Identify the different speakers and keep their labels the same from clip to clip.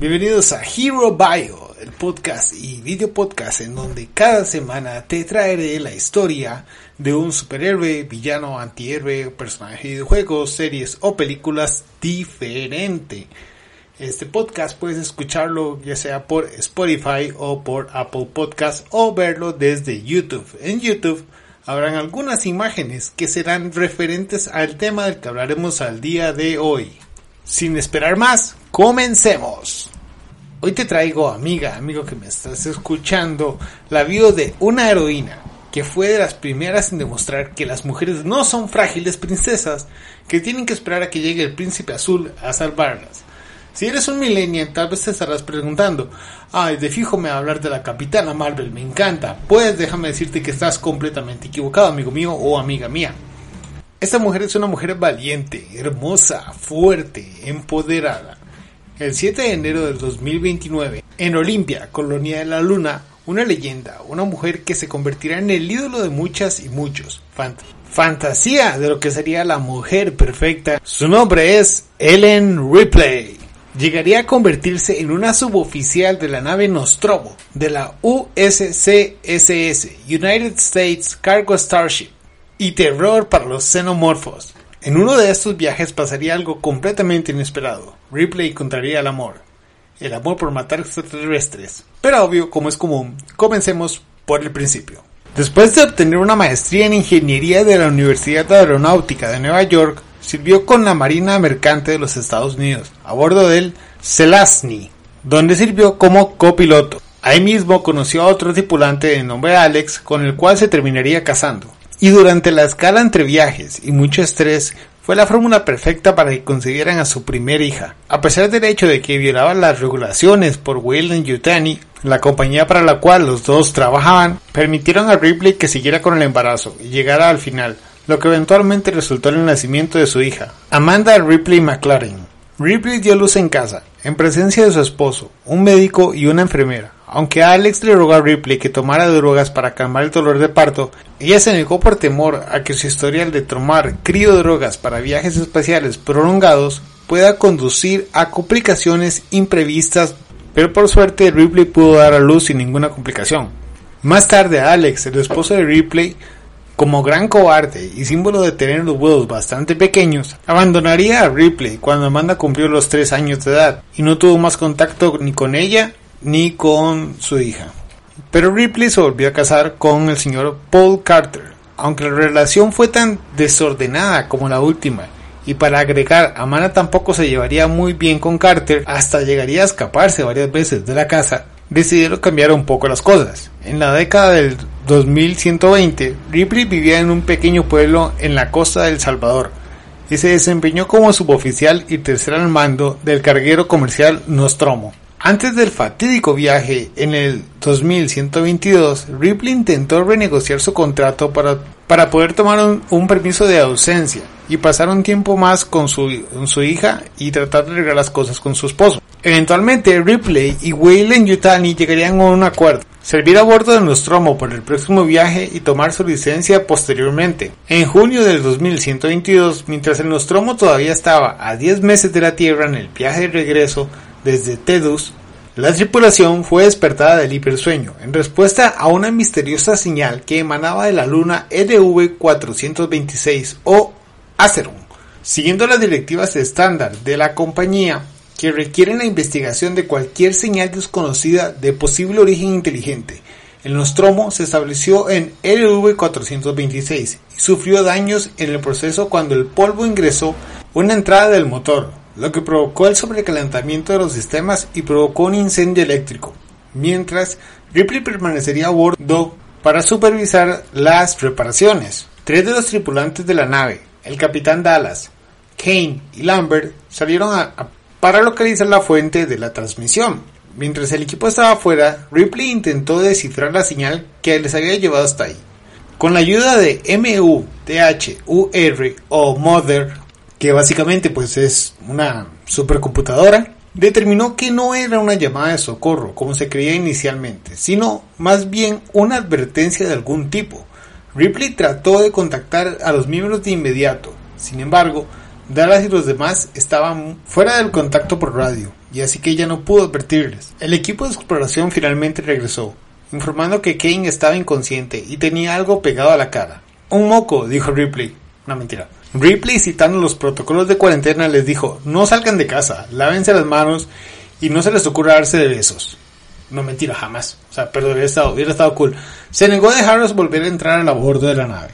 Speaker 1: Bienvenidos a Hero Bio, el podcast y video podcast en donde cada semana te traeré la historia de un superhéroe, villano, antihéroe, personaje de juegos, series o películas diferente. Este podcast puedes escucharlo ya sea por Spotify o por Apple Podcast o verlo desde YouTube. En YouTube habrán algunas imágenes que serán referentes al tema del que hablaremos al día de hoy. Sin esperar más, comencemos. Hoy te traigo, amiga, amigo que me estás escuchando, la vida de una heroína que fue de las primeras en demostrar que las mujeres no son frágiles princesas que tienen que esperar a que llegue el príncipe azul a salvarlas. Si eres un millennial, tal vez te estarás preguntando, ay, de fijo me va a hablar de la capitana Marvel, me encanta. Pues déjame decirte que estás completamente equivocado, amigo mío o amiga mía. Esta mujer es una mujer valiente, hermosa, fuerte, empoderada. El 7 de enero del 2029, en Olimpia, colonia de la Luna, una leyenda, una mujer que se convertirá en el ídolo de muchas y muchos. fantasía de lo que sería la mujer perfecta. Su nombre es Ellen Ripley. Llegaría a convertirse en una suboficial de la nave Nostromo de la USCSS, United States Cargo Starship y terror para los xenomorfos. En uno de estos viajes pasaría algo completamente inesperado. Ripley encontraría el amor. El amor por matar extraterrestres. Pero obvio, como es común, comencemos por el principio. Después de obtener una maestría en ingeniería de la Universidad Aeronáutica de Nueva York, sirvió con la Marina Mercante de los Estados Unidos, a bordo del Selazny, donde sirvió como copiloto. Ahí mismo conoció a otro tripulante de nombre Alex, con el cual se terminaría casando. Y durante la escala entre viajes y mucho estrés, fue la fórmula perfecta para que consiguieran a su primera hija. A pesar del hecho de que violaban las regulaciones por Wayland Yutani, la compañía para la cual los dos trabajaban, permitieron a Ripley que siguiera con el embarazo y llegara al final, lo que eventualmente resultó en el nacimiento de su hija, Amanda Ripley McLaren. Ripley dio luz en casa, en presencia de su esposo, un médico y una enfermera. Aunque Alex le rogó a Ripley que tomara drogas para calmar el dolor de parto, ella se negó por temor a que su historial de tomar drogas para viajes espaciales prolongados pueda conducir a complicaciones imprevistas, pero por suerte Ripley pudo dar a luz sin ninguna complicación. Más tarde Alex, el esposo de Ripley, como gran cobarde y símbolo de tener los huevos bastante pequeños, abandonaría a Ripley cuando Amanda cumplió los 3 años de edad y no tuvo más contacto ni con ella ni con su hija. Pero Ripley se volvió a casar con el señor Paul Carter, aunque la relación fue tan desordenada como la última, y para agregar, Amanda tampoco se llevaría muy bien con Carter, hasta llegaría a escaparse varias veces de la casa, decidieron cambiar un poco las cosas. En la década del 2120, Ripley vivía en un pequeño pueblo en la costa del Salvador, y se desempeñó como suboficial y tercer al mando del carguero comercial Nostromo. Antes del fatídico viaje en el 2122, Ripley intentó renegociar su contrato para, para poder tomar un, permiso de ausencia y pasar un tiempo más con su, su, hija y tratar de arreglar las cosas con su esposo. Eventualmente, Ripley y Wayland Yutani llegarían a un acuerdo, servir a bordo de Nostromo por el próximo viaje y tomar su licencia posteriormente. En junio del 2122, mientras el Nostromo todavía estaba a 10 meses de la Tierra en el viaje de regreso, desde Tedus, la tripulación fue despertada del hipersueño en respuesta a una misteriosa señal que emanaba de la luna RV-426 o Azeron, siguiendo las directivas estándar de la compañía que requieren la investigación de cualquier señal desconocida de posible origen inteligente. El Nostromo se estableció en RV-426 y sufrió daños en el proceso cuando el polvo ingresó una entrada del motor, lo que provocó el sobrecalentamiento de los sistemas y provocó un incendio eléctrico, mientras Ripley permanecería a bordo para supervisar las reparaciones. Tres de los tripulantes de la nave, el capitán Dallas, Kane y Lambert, salieron para localizar la fuente de la transmisión. Mientras el equipo estaba afuera, Ripley intentó descifrar la señal que les había llevado hasta ahí. Con la ayuda de MUTHUR o Mother que básicamente pues es una supercomputadora, determinó que no era una llamada de socorro como se creía inicialmente, sino más bien una advertencia de algún tipo. Ripley trató de contactar a los miembros de inmediato, sin embargo, Dallas y los demás estaban fuera del contacto por radio, y así que ella no pudo advertirles. El equipo de exploración finalmente regresó, informando que Kane estaba inconsciente y tenía algo pegado a la cara. Un moco, dijo Ripley. No mentira. Ripley, citando los protocolos de cuarentena, les dijo, no salgan de casa, lávense las manos y no se les ocurra darse de besos. No mentira, jamás. O sea, perdón, hubiera estado, hubiera estado cool. Se negó a dejarlos volver a entrar a bordo de la nave,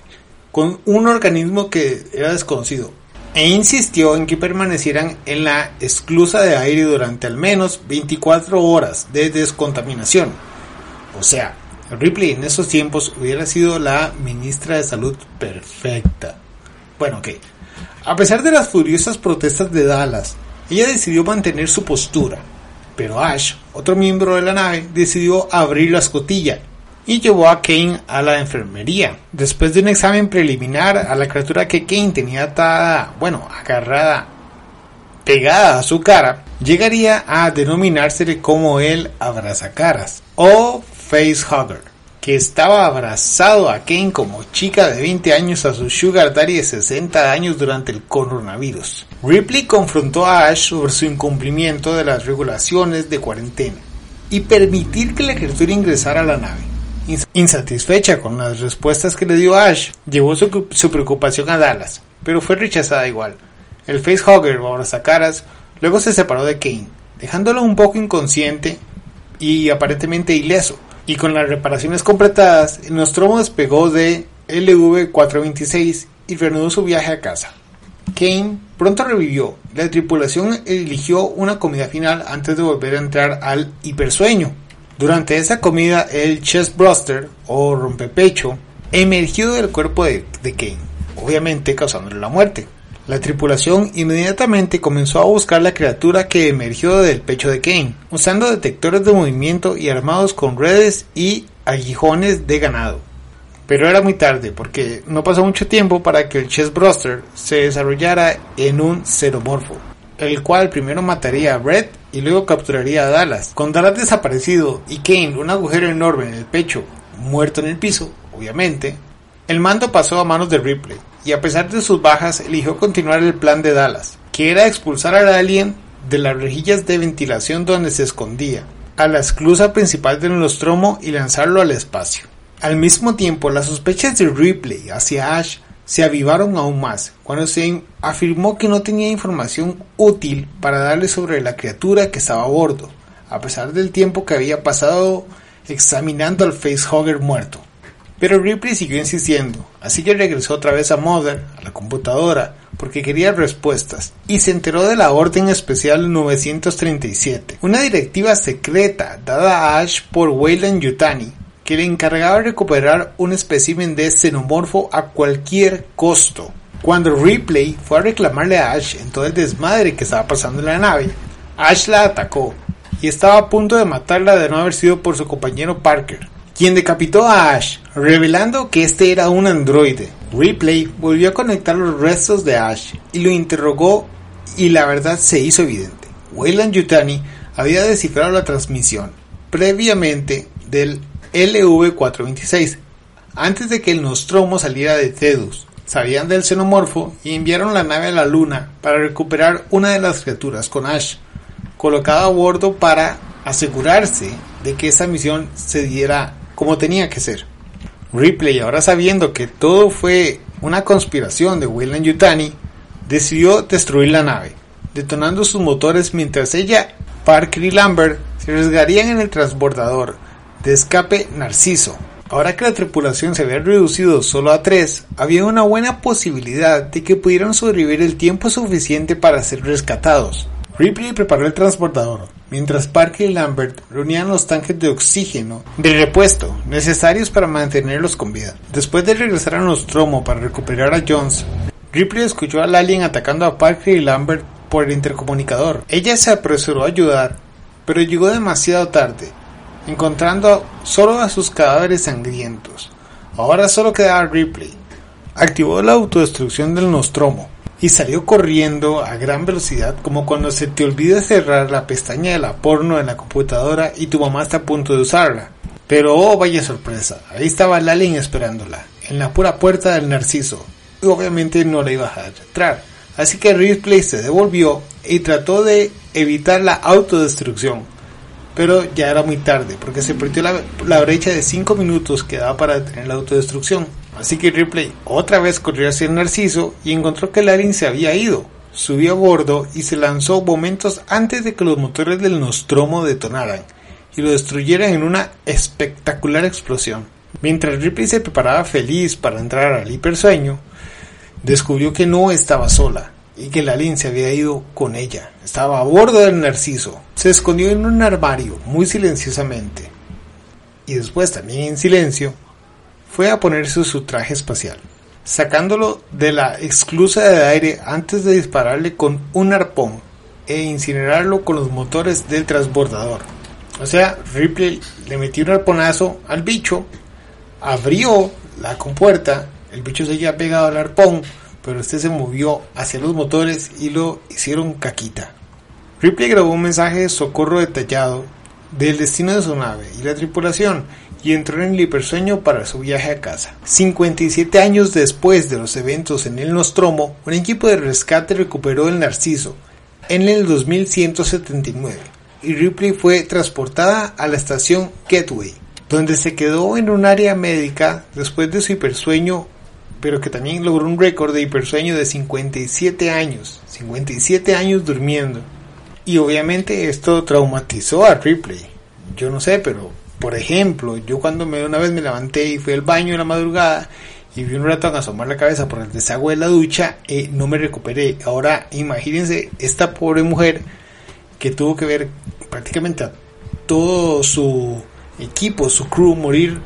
Speaker 1: con un organismo que era desconocido, e insistió en que permanecieran en la esclusa de aire durante al menos 24 horas de descontaminación. O sea, Ripley en esos tiempos hubiera sido la ministra de salud perfecta. Bueno, ok. A pesar de las furiosas protestas de Dallas, ella decidió mantener su postura, pero Ash, otro miembro de la nave, decidió abrir la escotilla y llevó a Kane a la enfermería. Después de un examen preliminar a la criatura que Kane tenía atada, bueno, agarrada, pegada a su cara, llegaría a denominársele como el abrazacaras o facehugger que estaba abrazado a Kane como chica de 20 años a su sugar daddy de 60 años durante el coronavirus. Ripley confrontó a Ash sobre su incumplimiento de las regulaciones de cuarentena y permitir que la criatura ingresara a la nave. Insatisfecha con las respuestas que le dio Ash, llevó su, preocupación a Dallas, pero fue rechazada igual. El facehugger o abrazacaras luego se separó de Kane, dejándolo un poco inconsciente y aparentemente ileso y con las reparaciones completadas, el Nostromo despegó de LV-426 y reanudó su viaje a casa. Kane pronto revivió. La tripulación eligió una comida final antes de volver a entrar al hipersueño. Durante esa comida, el chest buster o rompepecho emergió del cuerpo de, de Kane, obviamente causándole la muerte. La tripulación inmediatamente comenzó a buscar la criatura que emergió del pecho de Kane, usando detectores de movimiento y armados con redes y aguijones de ganado. Pero era muy tarde porque no pasó mucho tiempo para que el Chestbuster se desarrollara en un xenomorfo, el cual primero mataría a Brett y luego capturaría a Dallas. Con Dallas desaparecido y Kane un agujero enorme en el pecho, muerto en el piso, obviamente, el mando pasó a manos de Ripley, y a pesar de sus bajas eligió continuar el plan de Dallas, que era expulsar al alien de las rejillas de ventilación donde se escondía, a la esclusa principal del Nostromo y lanzarlo al espacio. Al mismo tiempo, las sospechas de Ripley hacia Ash se avivaron aún más cuando se afirmó que no tenía información útil para darle sobre la criatura que estaba a bordo, a pesar del tiempo que había pasado examinando al facehugger muerto. Pero Ripley siguió insistiendo, así que regresó otra vez a Mother, a la computadora, porque quería respuestas, y se enteró de la Orden Especial 937, una directiva secreta dada a Ash por Wayland Yutani, que le encargaba recuperar un espécimen de xenomorfo a cualquier costo. Cuando Ripley fue a reclamarle a Ash en todo el desmadre que estaba pasando en la nave, Ash la atacó y estaba a punto de matarla de no haber sido por su compañero Parker, quien decapitó a Ash, revelando que este era un androide. Ripley volvió a conectar los restos de Ash y lo interrogó y la verdad se hizo evidente. Wayland Yutani había descifrado la transmisión previamente del LV-426 antes de que el Nostromo saliera de Tedus. Sabían del xenomorfo y enviaron la nave a la luna para recuperar una de las criaturas con Ash, colocada a bordo para asegurarse de que esa misión se diera como tenía que ser. Ripley, ahora sabiendo que todo fue una conspiración de Wayland Yutani, decidió destruir la nave, detonando sus motores mientras ella, Parker y Lambert se arriesgarían en el transbordador de escape Narciso. Ahora que la tripulación se había reducido solo a tres, había una buena posibilidad de que pudieran sobrevivir el tiempo suficiente para ser rescatados. Ripley preparó el transbordador, mientras Parker y Lambert reunían los tanques de oxígeno de repuesto necesarios para mantenerlos con vida. Después de regresar a Nostromo para recuperar a Jones, Ripley escuchó al alien atacando a Parker y Lambert por el intercomunicador. Ella se apresuró a ayudar, pero llegó demasiado tarde, encontrando solo a sus cadáveres sangrientos. Ahora solo quedaba Ripley. Activó la autodestrucción del Nostromo y salió corriendo a gran velocidad como cuando se te olvida cerrar la pestaña de la porno en la computadora y tu mamá está a punto de usarla. Pero oh vaya sorpresa, ahí estaba Lalin esperándola, en la pura puerta del Narciso, y obviamente no la iba a entrar, Así que Ripley se devolvió y trató de evitar la autodestrucción. Pero ya era muy tarde, porque se perdió la, brecha de 5 minutos que daba para detener la autodestrucción. Así que Ripley otra vez corrió hacia el Narciso y encontró que el alien se había ido. Subió a bordo y se lanzó momentos antes de que los motores del Nostromo detonaran y lo destruyeran en una espectacular explosión. Mientras Ripley se preparaba feliz para entrar al hipersueño, descubrió que no estaba sola y que el alien se había ido con ella. Estaba a bordo del Narciso. Se escondió en un armario muy silenciosamente. Y después, también en silencio, fue a ponerse su traje espacial, sacándolo de la exclusa de aire antes de dispararle con un arpón e incinerarlo con los motores del transbordador. O sea, Ripley le metió un arponazo al bicho, abrió la compuerta, el bicho seguía pegado al arpón, pero este se movió hacia los motores y lo hicieron caquita. Ripley grabó un mensaje de socorro detallado del destino de su nave y la tripulación y entró en el hipersueño para su viaje a casa. 57 años después de los eventos en el Nostromo, un equipo de rescate recuperó el Narciso en el 2179 y Ripley fue transportada a la estación Gateway, donde se quedó en un área médica después de su hipersueño, pero que también logró un récord de hipersueño de 57 años, 57 años durmiendo. Y obviamente esto traumatizó a Ripley. Yo no sé, pero por ejemplo, yo cuando me, una vez me levanté y fui al baño en la madrugada y vi un rato a asomar la cabeza por el desagüe de la ducha, eh, no me recuperé. Ahora imagínense esta pobre mujer que tuvo que ver prácticamente a todo su equipo, su crew morir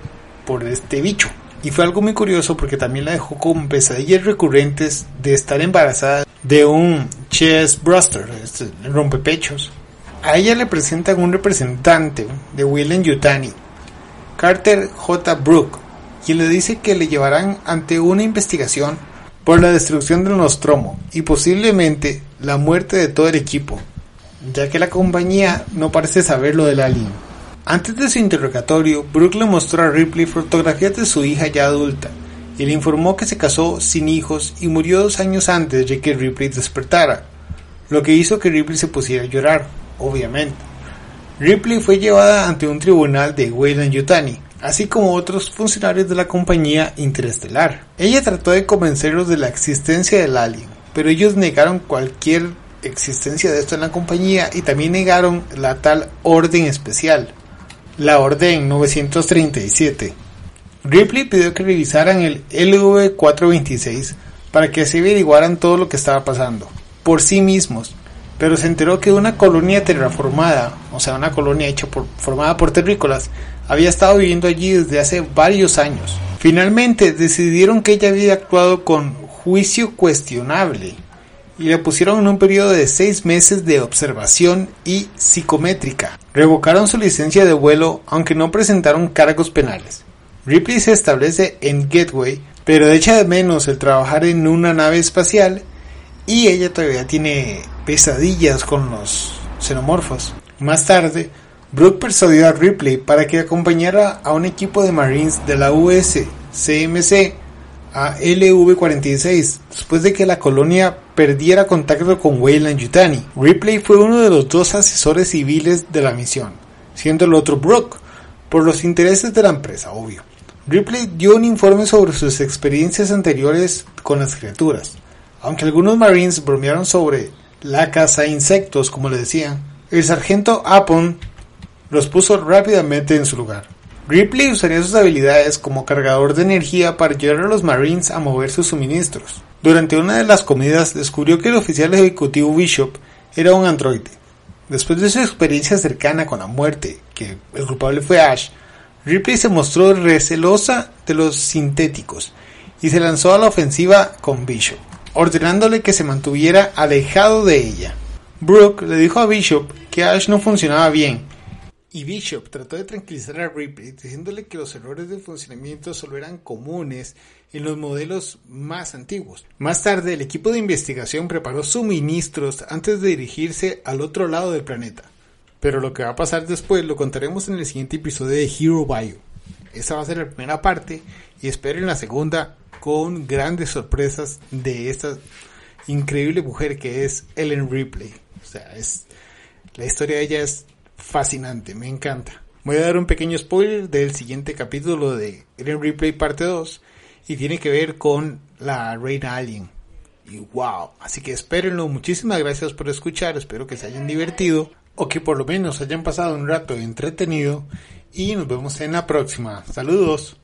Speaker 1: por este bicho. Y fue algo muy curioso porque también la dejó con pesadillas recurrentes de estar embarazada de un chest bruster, este rompepechos. A ella le presentan un representante de William Yutani, Carter J. Brook, quien le dice que le llevarán ante una investigación por la destrucción del Nostromo y posiblemente la muerte de todo el equipo, ya que la compañía no parece saber lo del alien. Antes de su interrogatorio, Brook le mostró a Ripley fotografías de su hija ya adulta le informó que se casó sin hijos y murió dos años antes de que Ripley despertara, lo que hizo que Ripley se pusiera a llorar obviamente. Ripley fue llevada ante un tribunal de Weyland Yutani, así como otros funcionarios de la compañía interestelar. Ella trató de convencerlos de la existencia del alien, pero ellos negaron cualquier existencia de esto en la compañía y también negaron la tal orden especial, la Orden 937. Ripley pidió que revisaran el LV-426 para que se averiguaran todo lo que estaba pasando, por sí mismos, pero se enteró que una colonia terraformada, o sea, una colonia hecha por, formada por terrícolas, había estado viviendo allí desde hace varios años. Finalmente decidieron que ella había actuado con juicio cuestionable y le pusieron en un periodo de seis meses de observación y psicométrica. Revocaron su licencia de vuelo aunque no presentaron cargos penales. Ripley se establece en Gateway, pero echa de menos el trabajar en una nave espacial y ella todavía tiene pesadillas con los xenomorfos. Más tarde, Brooke persuadió a Ripley para que acompañara a un equipo de Marines de la US CMC a LV-46 después de que la colonia perdiera contacto con Weyland Yutani. Ripley fue uno de los dos asesores civiles de la misión, siendo el otro Brooke, por los intereses de la empresa, obvio. Ripley dio un informe sobre sus experiencias anteriores con las criaturas. Aunque algunos Marines bromearon sobre la caza insectos, como le decían, el sargento Apon los puso rápidamente en su lugar. Ripley usaría sus habilidades como cargador de energía para ayudar a los Marines a mover sus suministros. Durante una de las comidas descubrió que el oficial ejecutivo Bishop era un androide. Después de su experiencia cercana con la muerte, que el culpable fue Ash, Ripley se mostró recelosa de los sintéticos y se lanzó a la ofensiva con Bishop ordenándole que se mantuviera alejado de ella. Brooke le dijo a Bishop que Ash no funcionaba bien, y Bishop trató de tranquilizar a Ripley diciéndole que los errores de funcionamiento solo eran comunes en los modelos más antiguos. Más tarde, el equipo de investigación preparó suministros antes de dirigirse al otro lado del planeta. Pero lo que va a pasar después lo contaremos en el siguiente episodio de Hero Bio. Esa va a ser la primera parte y esperen la segunda con grandes sorpresas de esta increíble mujer que es Ellen Ripley. O sea, es la historia de ella es fascinante, me encanta. Voy a dar un pequeño spoiler del siguiente capítulo de Ellen Ripley parte 2 y tiene que ver con la reina alien. Y wow, así que espérenlo. Muchísimas gracias por escuchar, espero que se hayan divertido o que por lo menos hayan pasado un rato entretenido y nos vemos en la próxima. Saludos.